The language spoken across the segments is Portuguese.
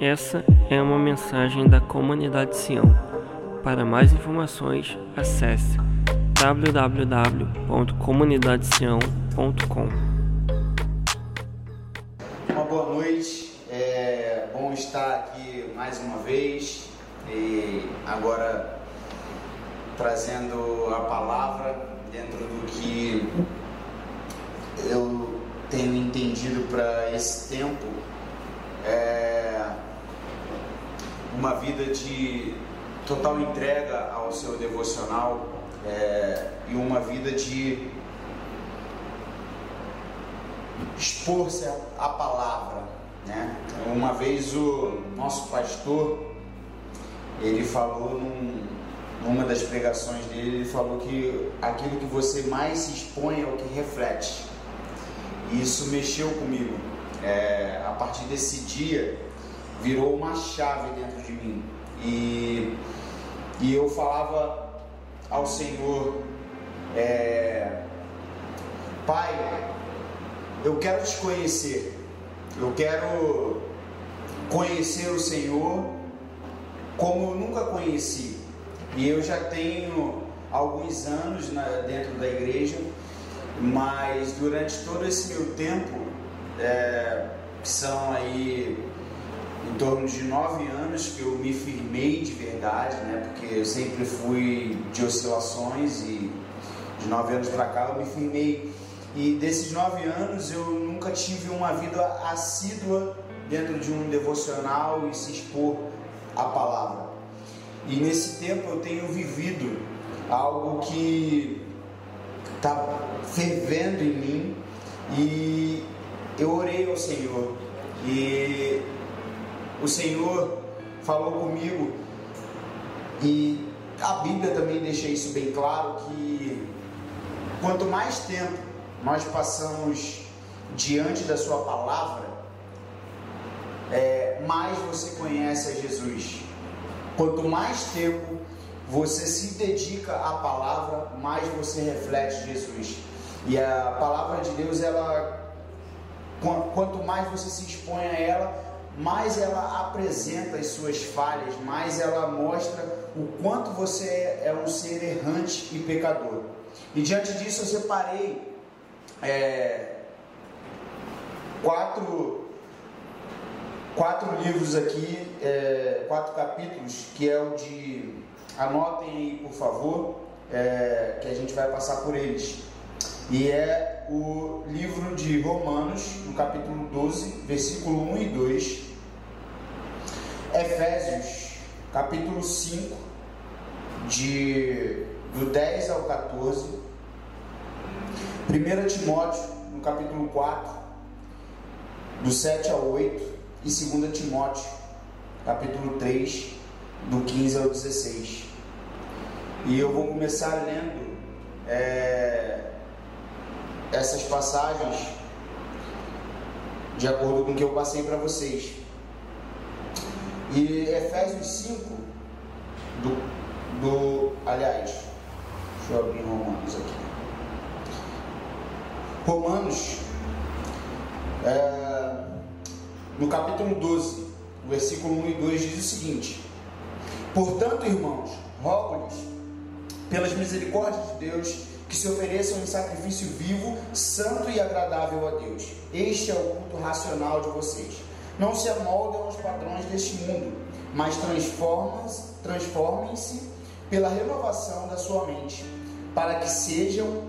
Essa é uma mensagem da comunidade Sião. Para mais informações, acesse www.comunidadesião.com. Uma boa noite, é bom estar aqui mais uma vez e agora trazendo a palavra dentro do que eu tenho entendido para esse tempo. É uma vida de total entrega ao seu devocional é, e uma vida de expor-se à palavra. Né? Uma vez o nosso pastor ele falou num, numa das pregações dele, ele falou que aquilo que você mais se expõe é o que reflete. E isso mexeu comigo. É, a partir desse dia virou uma chave dentro de mim. E, e eu falava ao Senhor, é, Pai, eu quero te conhecer, eu quero conhecer o Senhor como eu nunca conheci. E eu já tenho alguns anos na, dentro da igreja, mas durante todo esse meu tempo, é, que são aí em torno de nove anos que eu me firmei de verdade, né? Porque eu sempre fui de oscilações e de nove anos para cá eu me firmei. E desses nove anos eu nunca tive uma vida assídua dentro de um devocional e se expor à palavra. E nesse tempo eu tenho vivido algo que está fervendo em mim e eu orei ao Senhor e o Senhor falou comigo e a Bíblia também deixa isso bem claro que quanto mais tempo nós passamos diante da sua palavra, é, mais você conhece a Jesus. Quanto mais tempo você se dedica à palavra, mais você reflete Jesus. E a palavra de Deus, ela quanto mais você se expõe a ela, mais ela apresenta as suas falhas, mais ela mostra o quanto você é um ser errante e pecador. E diante disso eu separei é, quatro, quatro livros aqui, é, quatro capítulos, que é o de. Anotem aí, por favor, é, que a gente vai passar por eles. E é o livro de Romanos, no capítulo 12, versículo 1 e 2. Efésios, capítulo 5, de, do 10 ao 14. 1 Timóteo, no capítulo 4, do 7 ao 8. E 2 Timóteo, capítulo 3, do 15 ao 16. E eu vou começar lendo é, essas passagens de acordo com o que eu passei para vocês. E Efésios 5, do, do, aliás, deixa eu abrir Romanos aqui. Romanos, é, no capítulo 12, versículo 1 e 2, diz o seguinte: Portanto, irmãos, rogo-lhes, pelas misericórdias de Deus, que se ofereçam em sacrifício vivo, santo e agradável a Deus. Este é o culto racional de vocês. Não se amoldem aos padrões deste mundo, mas transformem-se pela renovação da sua mente, para que sejam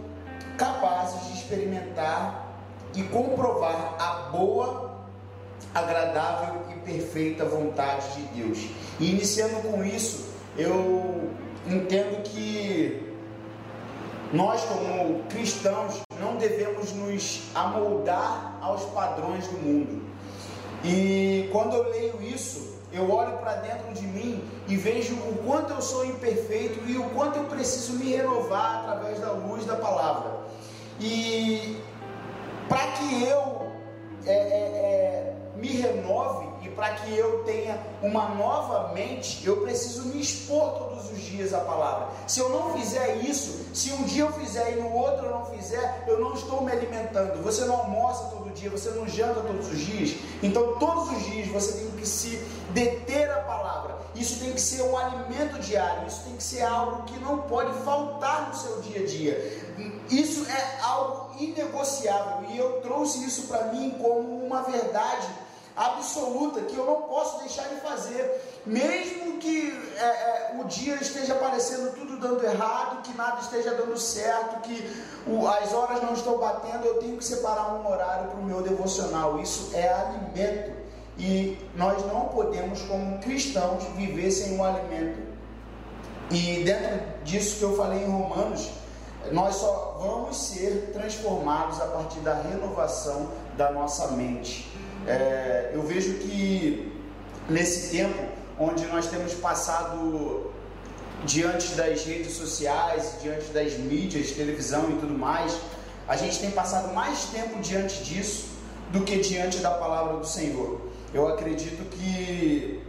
capazes de experimentar e comprovar a boa, agradável e perfeita vontade de Deus. E iniciando com isso, eu entendo que nós, como cristãos, não devemos nos amoldar aos padrões do mundo. E quando eu leio isso, eu olho para dentro de mim e vejo o quanto eu sou imperfeito e o quanto eu preciso me renovar através da luz da palavra. E para que eu é, é, é, me renove para que eu tenha uma nova mente, eu preciso me expor todos os dias à palavra. Se eu não fizer isso, se um dia eu fizer e no outro eu não fizer, eu não estou me alimentando. Você não almoça todo dia, você não janta todos os dias. Então, todos os dias você tem que se deter a palavra. Isso tem que ser um alimento diário, isso tem que ser algo que não pode faltar no seu dia a dia. Isso é algo inegociável e eu trouxe isso para mim como uma verdade absoluta que eu não posso deixar de fazer, mesmo que é, é, o dia esteja parecendo tudo dando errado, que nada esteja dando certo, que o, as horas não estão batendo, eu tenho que separar um horário para o meu devocional. Isso é alimento e nós não podemos, como cristãos, viver sem o alimento. E dentro disso que eu falei em Romanos, nós só vamos ser transformados a partir da renovação da nossa mente. É, eu vejo que nesse tempo onde nós temos passado diante das redes sociais, diante das mídias, televisão e tudo mais, a gente tem passado mais tempo diante disso do que diante da palavra do Senhor. Eu acredito que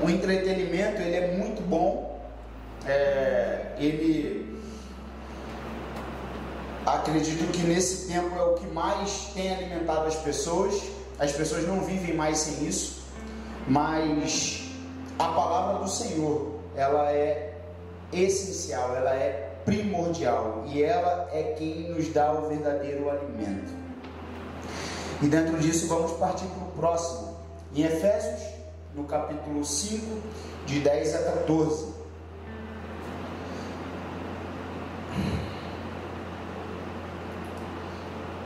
o entretenimento ele é muito bom, é, ele acredito que nesse tempo é o que mais tem alimentado as pessoas as pessoas não vivem mais sem isso, mas a palavra do Senhor, ela é essencial, ela é primordial e ela é quem nos dá o verdadeiro alimento. E dentro disso vamos partir para o próximo, em Efésios, no capítulo 5, de 10 a 14.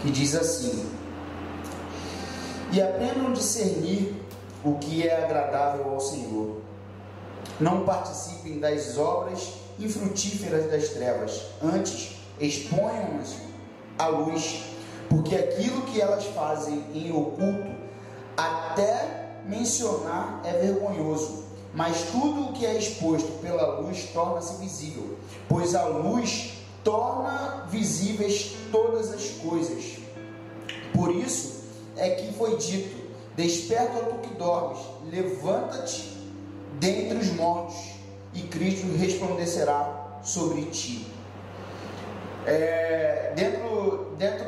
Que diz assim: e aprendam a discernir o que é agradável ao Senhor. Não participem das obras infrutíferas das trevas, antes exponham-nas à luz, porque aquilo que elas fazem em oculto, até mencionar é vergonhoso, mas tudo o que é exposto pela luz torna-se visível, pois a luz torna visíveis todas as coisas. Por isso, é que foi dito: Desperta tu que dormes, levanta-te dentre os mortos, e Cristo resplandecerá sobre ti. É, dentro, dentro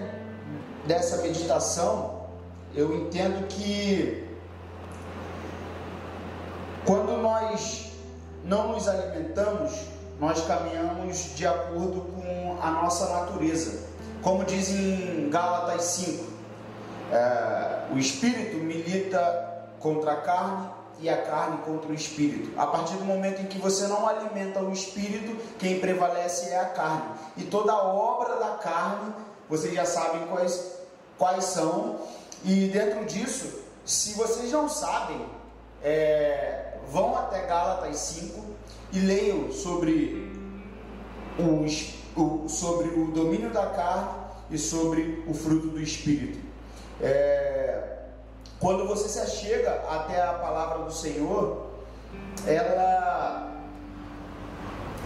dessa meditação, eu entendo que quando nós não nos alimentamos, nós caminhamos de acordo com a nossa natureza. Como diz em Gálatas 5, é, o espírito milita contra a carne e a carne contra o espírito. A partir do momento em que você não alimenta o espírito, quem prevalece é a carne. E toda obra da carne, vocês já sabem quais, quais são. E dentro disso, se vocês não sabem, é, vão até Gálatas 5 e leiam sobre, o, sobre o domínio da carne e sobre o fruto do espírito. É, quando você se achega até a palavra do Senhor, ela,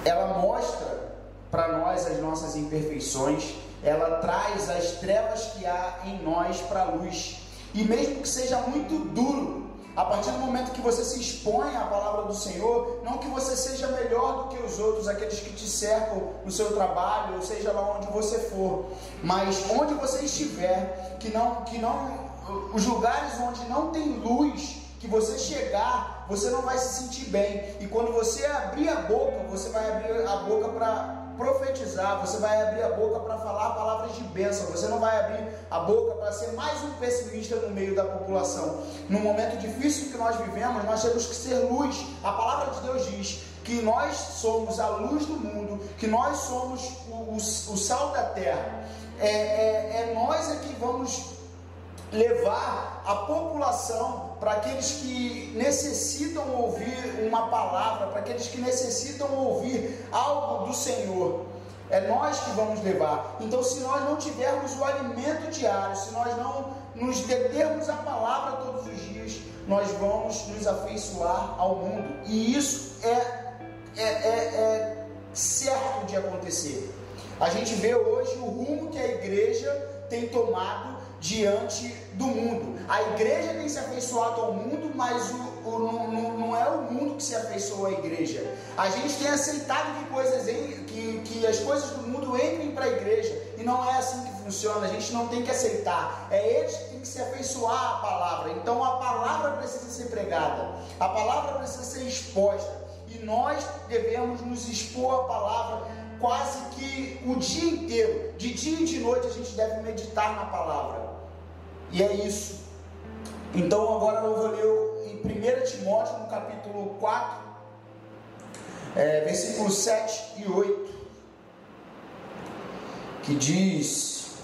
ela mostra para nós as nossas imperfeições, ela traz as trevas que há em nós para a luz. E mesmo que seja muito duro, a partir do momento que você se expõe à palavra do Senhor, não que você seja melhor do que os outros, aqueles que te cercam no seu trabalho, ou seja lá onde você for, mas onde você estiver, que não, que não, os lugares onde não tem luz, que você chegar, você não vai se sentir bem. E quando você abrir a boca, você vai abrir a boca para profetizar, você vai abrir a boca para falar palavras de bênção, você não vai abrir a boca para ser mais um pessimista no meio da população. No momento difícil que nós vivemos, nós temos que ser luz. A palavra de Deus diz que nós somos a luz do mundo, que nós somos o, o, o sal da terra. É, é, é nós é que vamos levar a população para aqueles que necessitam ouvir uma palavra, para aqueles que necessitam ouvir algo do Senhor. É nós que vamos levar. Então, se nós não tivermos o alimento diário, se nós não nos determos a palavra todos os dias, nós vamos nos afeiçoar ao mundo. E isso é, é, é, é certo de acontecer. A gente vê hoje o rumo que a igreja tem tomado diante do mundo. A igreja tem se afeiçoado ao mundo, mas o, o, não, não, é o mundo que se afeiçoa à igreja. A gente tem aceitado que, coisas, que, que as coisas do mundo entrem para a igreja, e não é assim que funciona. A gente não tem que aceitar, é eles que têm que se afeiçoar à palavra. Então a palavra precisa ser pregada, a palavra precisa ser exposta, e nós devemos nos expor à palavra quase que o dia inteiro, de dia e de noite, a gente deve meditar na palavra. E é isso. Então agora eu vou ler em 1 Timóteo, no capítulo 4, é, versículos 7 e 8, que diz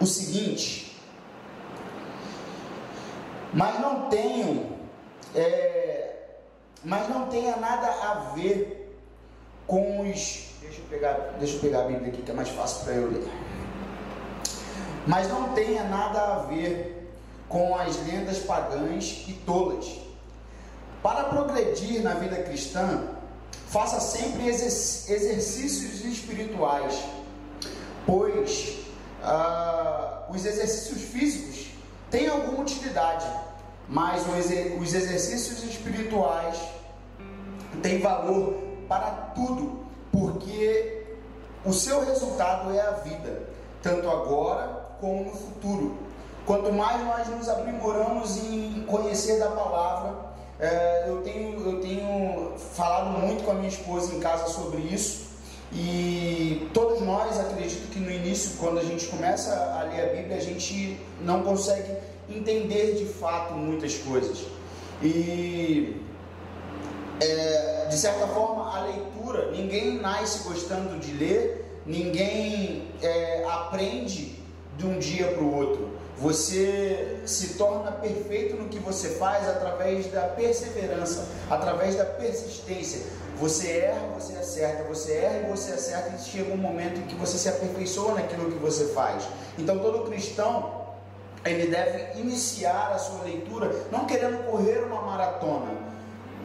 o seguinte: Mas não tenho, é, mas não tenha nada a ver com os. Deixa eu pegar, deixa eu pegar a Bíblia aqui que é mais fácil para eu ler mas não tenha nada a ver com as lendas pagãs e tolas. Para progredir na vida cristã, faça sempre exercícios espirituais, pois ah, os exercícios físicos têm alguma utilidade, mas os exercícios espirituais têm valor para tudo, porque o seu resultado é a vida, tanto agora como no futuro. Quanto mais nós nos aprimoramos em conhecer da palavra, é, eu, tenho, eu tenho falado muito com a minha esposa em casa sobre isso. E todos nós, acredito que no início, quando a gente começa a ler a Bíblia, a gente não consegue entender de fato muitas coisas. E é, de certa forma, a leitura, ninguém nasce gostando de ler, ninguém é, aprende de um dia para o outro. Você se torna perfeito no que você faz através da perseverança, através da persistência. Você erra, você acerta, você erra e você acerta, e chega um momento em que você se aperfeiçoa naquilo que você faz. Então, todo cristão ele deve iniciar a sua leitura não querendo correr uma maratona.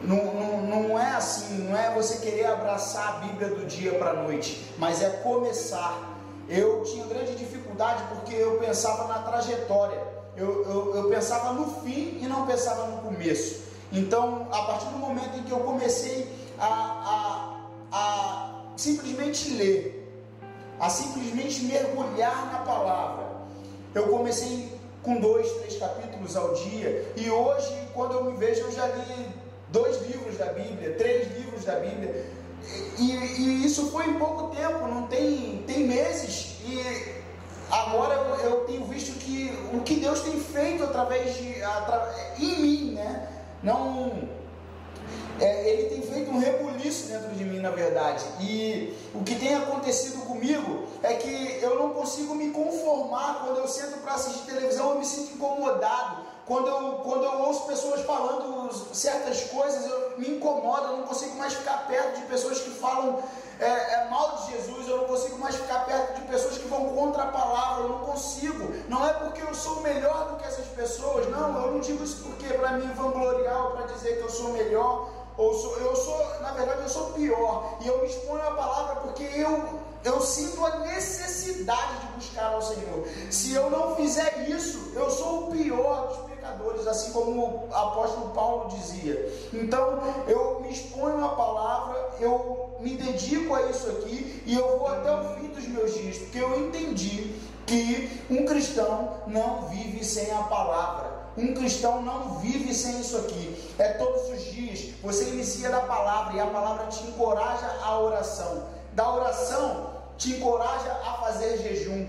Não, não, não é assim, não é você querer abraçar a Bíblia do dia para a noite, mas é começar. Eu tinha grande dificuldade porque eu pensava na trajetória, eu, eu, eu, pensava no fim e não pensava no começo. Então, a partir do momento em que eu comecei a, a, a simplesmente ler, a simplesmente mergulhar na palavra, eu comecei com dois, três capítulos ao dia, e hoje, quando eu me vejo, eu já li dois livros da Bíblia, três livros da Bíblia. E, e, isso foi em pouco tempo, não tem, tem meses. E agora eu, tenho visto que o que Deus tem feito através de atra, em mim, né? Não é, ele tem feito um rebuliço dentro de mim, na verdade. E o que tem acontecido comigo é que eu não consigo me conformar quando eu sento para assistir televisão, eu me sinto incomodado. Quando eu, quando eu ouço pessoas falando certas coisas, eu me incomodo, eu não consigo mais ficar perto de pessoas que falam é, é, mal de Jesus, eu não consigo mais ficar perto de pessoas que vão contra a palavra, eu não consigo. Não é porque eu sou melhor do que essas pessoas, não, eu não digo isso porque para mim vangloriar ou para dizer que eu sou melhor, ou sou, eu sou, na verdade, eu sou pior. E eu me exponho a palavra porque eu, eu sinto a necessidade de buscar ao Senhor. Se eu não fizer isso, eu sou o pior dos pecadores, assim como o apóstolo Paulo dizia. Então, eu me exponho a palavra, eu me dedico a isso aqui e eu vou até o fim dos meus dias, porque eu entendi que um cristão não vive sem a palavra. Um cristão não vive sem isso aqui. É todos os dias. Você inicia da palavra e a palavra te encoraja à oração. Da oração te encoraja a fazer jejum.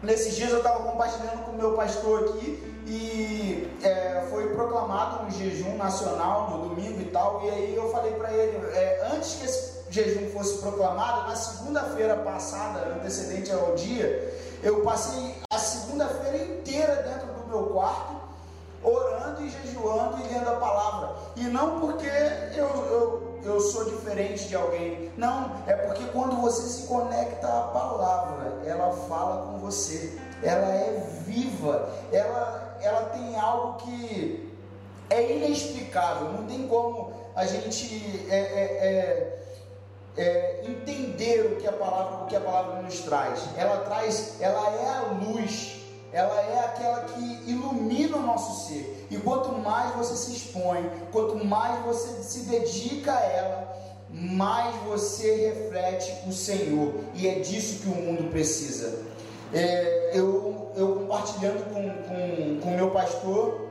Nesses dias eu estava compartilhando com o meu pastor aqui e é, foi proclamado um jejum nacional no domingo e tal. E aí eu falei para ele, é, antes que esse jejum fosse proclamado, na segunda-feira passada, antecedente ao dia, eu passei a segunda-feira inteira dentro do meu quarto, orando e jejuando e lendo a palavra. E não porque eu, eu, eu sou diferente de alguém, não, é porque quando você se conecta à palavra, ela fala com você, ela é viva, ela, ela tem algo que é inexplicável, não tem como a gente. É, é, é, é, entender o que a palavra o que a palavra nos traz. Ela traz, ela é a luz ela é aquela que ilumina o nosso ser. E quanto mais você se expõe, quanto mais você se dedica a ela, mais você reflete o Senhor. E é disso que o mundo precisa. É, eu, eu compartilhando com o com, com meu pastor,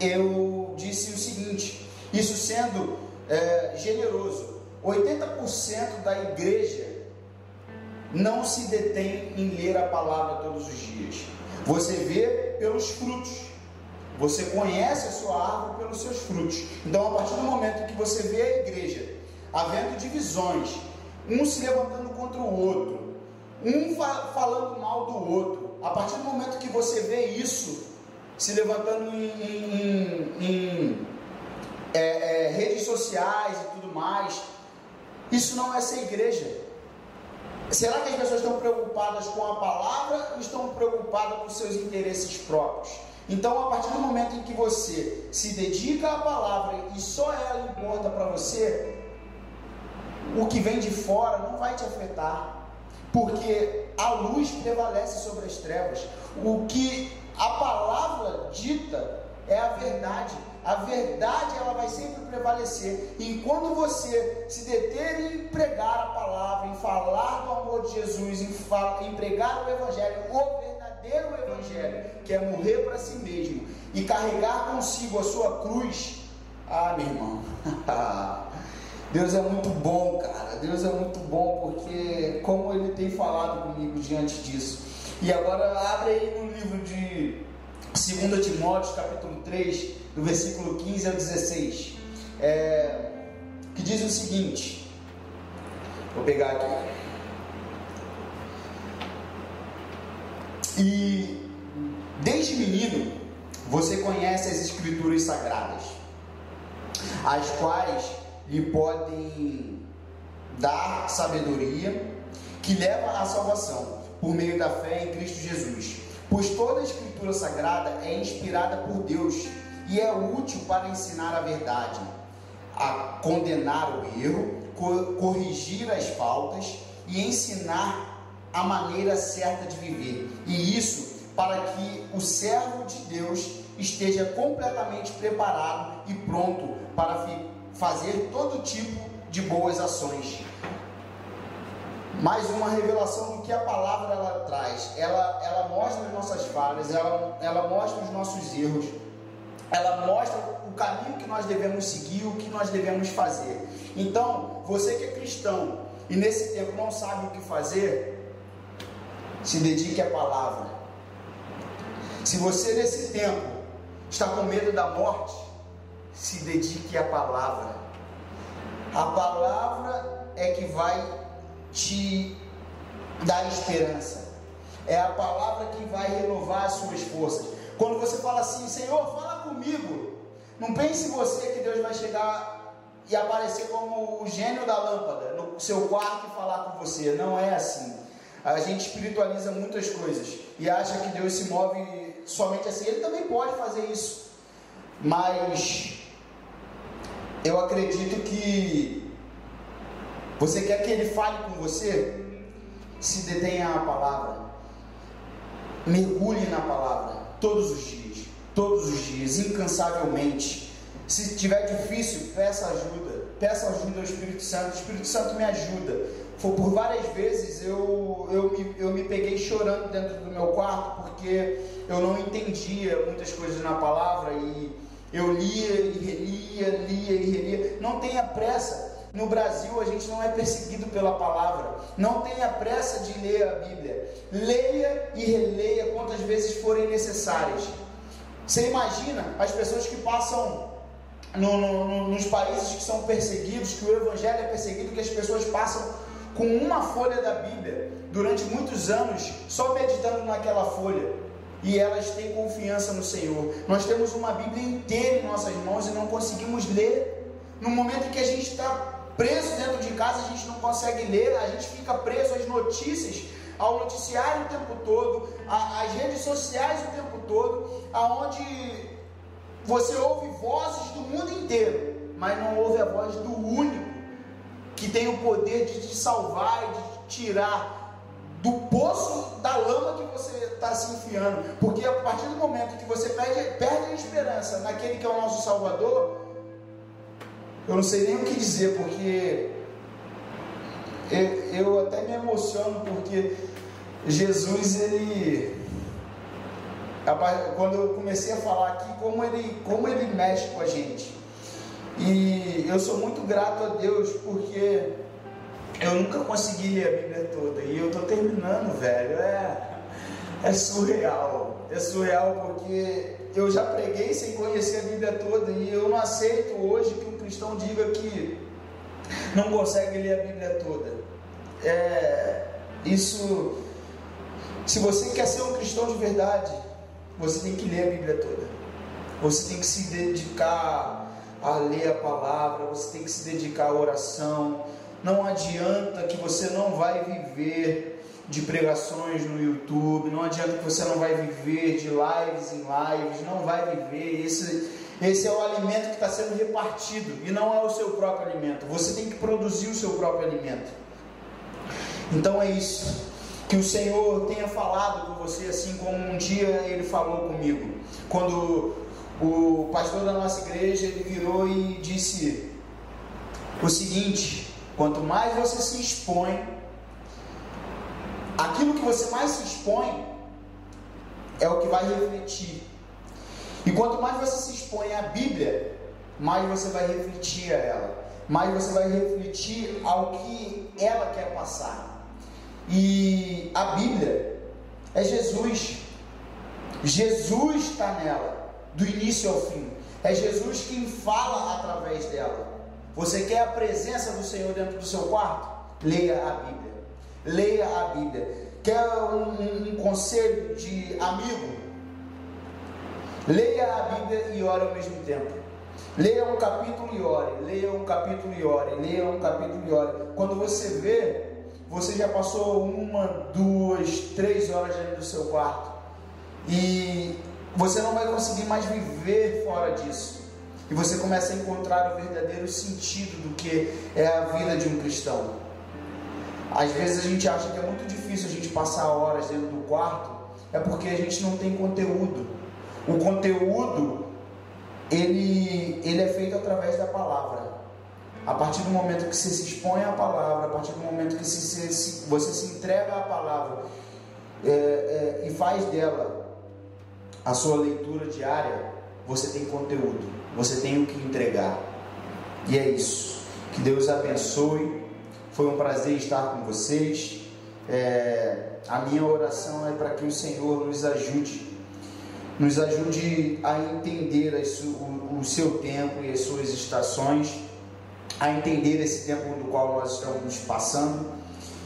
eu disse o seguinte: isso sendo é, generoso, 80% da igreja não se detém em ler a palavra todos os dias. Você vê pelos frutos. Você conhece a sua árvore pelos seus frutos. Então, a partir do momento que você vê a igreja havendo divisões, um se levantando contra o outro, um fa falando mal do outro, a partir do momento que você vê isso se levantando em, em, em, em é, é, redes sociais e tudo mais, isso não é ser igreja. Será que as pessoas estão preocupadas com a palavra ou estão preocupadas com seus interesses próprios? Então, a partir do momento em que você se dedica à palavra e só ela importa para você, o que vem de fora não vai te afetar, porque a luz prevalece sobre as trevas. O que a palavra dita é a verdade. A verdade ela vai sempre prevalecer. E quando você se deter em pregar a palavra, em falar do amor de Jesus, em, em pregar o evangelho, o verdadeiro evangelho, que é morrer para si mesmo e carregar consigo a sua cruz, ah, meu irmão. Deus é muito bom, cara. Deus é muito bom porque como ele tem falado comigo diante disso. E agora abre aí no livro de 2 Timóteo, capítulo 3, do versículo 15 ao 16, é, que diz o seguinte: vou pegar aqui. E desde menino você conhece as Escrituras Sagradas, as quais lhe podem dar sabedoria que leva à salvação por meio da fé em Cristo Jesus. Pois toda a Escritura Sagrada é inspirada por Deus e é útil para ensinar a verdade, a condenar o erro, corrigir as faltas e ensinar a maneira certa de viver. E isso para que o servo de Deus esteja completamente preparado e pronto para fazer todo tipo de boas ações. Mais uma revelação do que a palavra ela traz. Ela, ela mostra as nossas falhas, ela, ela mostra os nossos erros ela mostra o caminho que nós devemos seguir, o que nós devemos fazer. Então, você que é cristão e nesse tempo não sabe o que fazer, se dedique à palavra. Se você nesse tempo está com medo da morte, se dedique à palavra. A palavra é que vai te dar esperança. É a palavra que vai renovar as suas forças. Quando você fala assim, Senhor, fala comigo. Não pense você que Deus vai chegar e aparecer como o gênio da lâmpada no seu quarto e falar com você. Não é assim. A gente espiritualiza muitas coisas e acha que Deus se move somente assim. Ele também pode fazer isso. Mas eu acredito que você quer que ele fale com você? Se detenha a palavra. Mergulhe na palavra todos os dias, todos os dias, incansavelmente. Se tiver difícil, peça ajuda, peça ajuda ao Espírito Santo, o Espírito Santo me ajuda. Foi por várias vezes eu, eu, me, eu me peguei chorando dentro do meu quarto porque eu não entendia muitas coisas na palavra e eu lia e relia, lia e relia. Não tenha pressa, no Brasil a gente não é perseguido pela palavra. Não tenha pressa de ler a Bíblia. Leia e releia quantas vezes forem necessárias. Você imagina as pessoas que passam no, no, nos países que são perseguidos, que o Evangelho é perseguido, que as pessoas passam com uma folha da Bíblia durante muitos anos, só meditando naquela folha. E elas têm confiança no Senhor. Nós temos uma Bíblia inteira em nossas mãos e não conseguimos ler. No momento em que a gente está preso dentro de casa, a gente não consegue ler, a gente fica preso às notícias, ao noticiário o tempo todo, às redes sociais o tempo todo, aonde você ouve vozes do mundo inteiro, mas não ouve a voz do único que tem o poder de te salvar e de te tirar do poço da lama que você está se enfiando. Porque a partir do momento que você perde, perde a esperança naquele que é o nosso Salvador, eu não sei nem o que dizer, porque eu, eu até me emociono, porque Jesus, ele. Quando eu comecei a falar aqui, como ele, como ele mexe com a gente. E eu sou muito grato a Deus, porque eu nunca consegui ler a Bíblia toda e eu estou terminando, velho. É, é surreal. É surreal porque eu já preguei sem conhecer a Bíblia toda e eu não aceito hoje que um cristão diga que não consegue ler a Bíblia toda. É, isso, se você quer ser um cristão de verdade, você tem que ler a Bíblia toda. Você tem que se dedicar a ler a palavra, você tem que se dedicar à oração não adianta que você não vai viver de pregações no YouTube, não adianta que você não vai viver de lives em lives, não vai viver. Esse, esse é o alimento que está sendo repartido e não é o seu próprio alimento. Você tem que produzir o seu próprio alimento. Então é isso. Que o Senhor tenha falado com você assim como um dia ele falou comigo. Quando o pastor da nossa igreja ele virou e disse o seguinte: Quanto mais você se expõe, aquilo que você mais se expõe é o que vai refletir. E quanto mais você se expõe à Bíblia, mais você vai refletir a ela, mais você vai refletir ao que ela quer passar. E a Bíblia é Jesus. Jesus está nela, do início ao fim. É Jesus quem fala através dela. Você quer a presença do Senhor dentro do seu quarto? Leia a Bíblia. Leia a Bíblia. Quer um, um, conselho de amigo? Leia a Bíblia e ore ao mesmo tempo. Leia um capítulo e ore. Leia um capítulo e ore. Leia um capítulo e ore. Quando você vê, você já passou uma, duas, três horas dentro do seu quarto. E você não vai conseguir mais viver fora disso. E você começa a encontrar o verdadeiro sentido do que é a vida de um cristão. Às vezes a gente acha que é muito difícil a gente passar horas dentro do quarto, é porque a gente não tem conteúdo. O conteúdo ele, ele é feito através da palavra. A partir do momento que você se expõe à palavra, a partir do momento que se, se, você se entrega à palavra é, é, e faz dela a sua leitura diária, você tem conteúdo, você tem o que entregar. E é isso. Que Deus abençoe. Foi um prazer estar com vocês. É, a minha oração é para que o Senhor nos ajude, nos ajude a entender o, seu tempo e as suas estações, a entender esse tempo no qual nós estamos passando.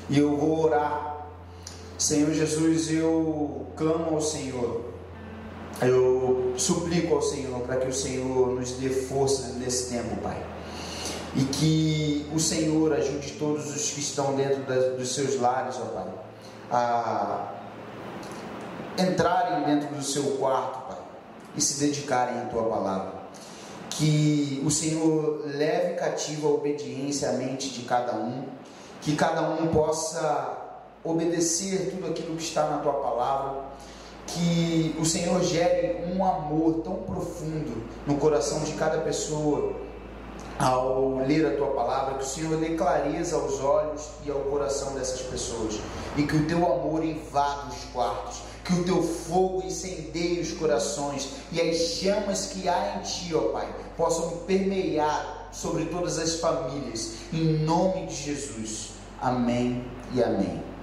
E eu vou orar. Senhor Jesus, eu clamo ao Senhor eu suplico ao Senhor para que o Senhor nos dê força nesse tempo, Pai. E que o Senhor ajude todos os que estão dentro das, dos seus lares, ó Pai, a entrarem dentro do seu quarto, Pai, e se dedicarem à tua palavra. Que o Senhor leve cativo a obediência à mente de cada um, que cada um possa obedecer tudo aquilo que está na tua palavra que o Senhor gere um amor tão profundo no coração de cada pessoa ao ler a tua palavra, que o Senhor dê clareza aos olhos e ao coração dessas pessoas, e que o teu amor invada os quartos, que o teu fogo incendeie os corações e as chamas que há em ti, ó Pai, possam permear sobre todas as famílias, em nome de Jesus. Amém e amém.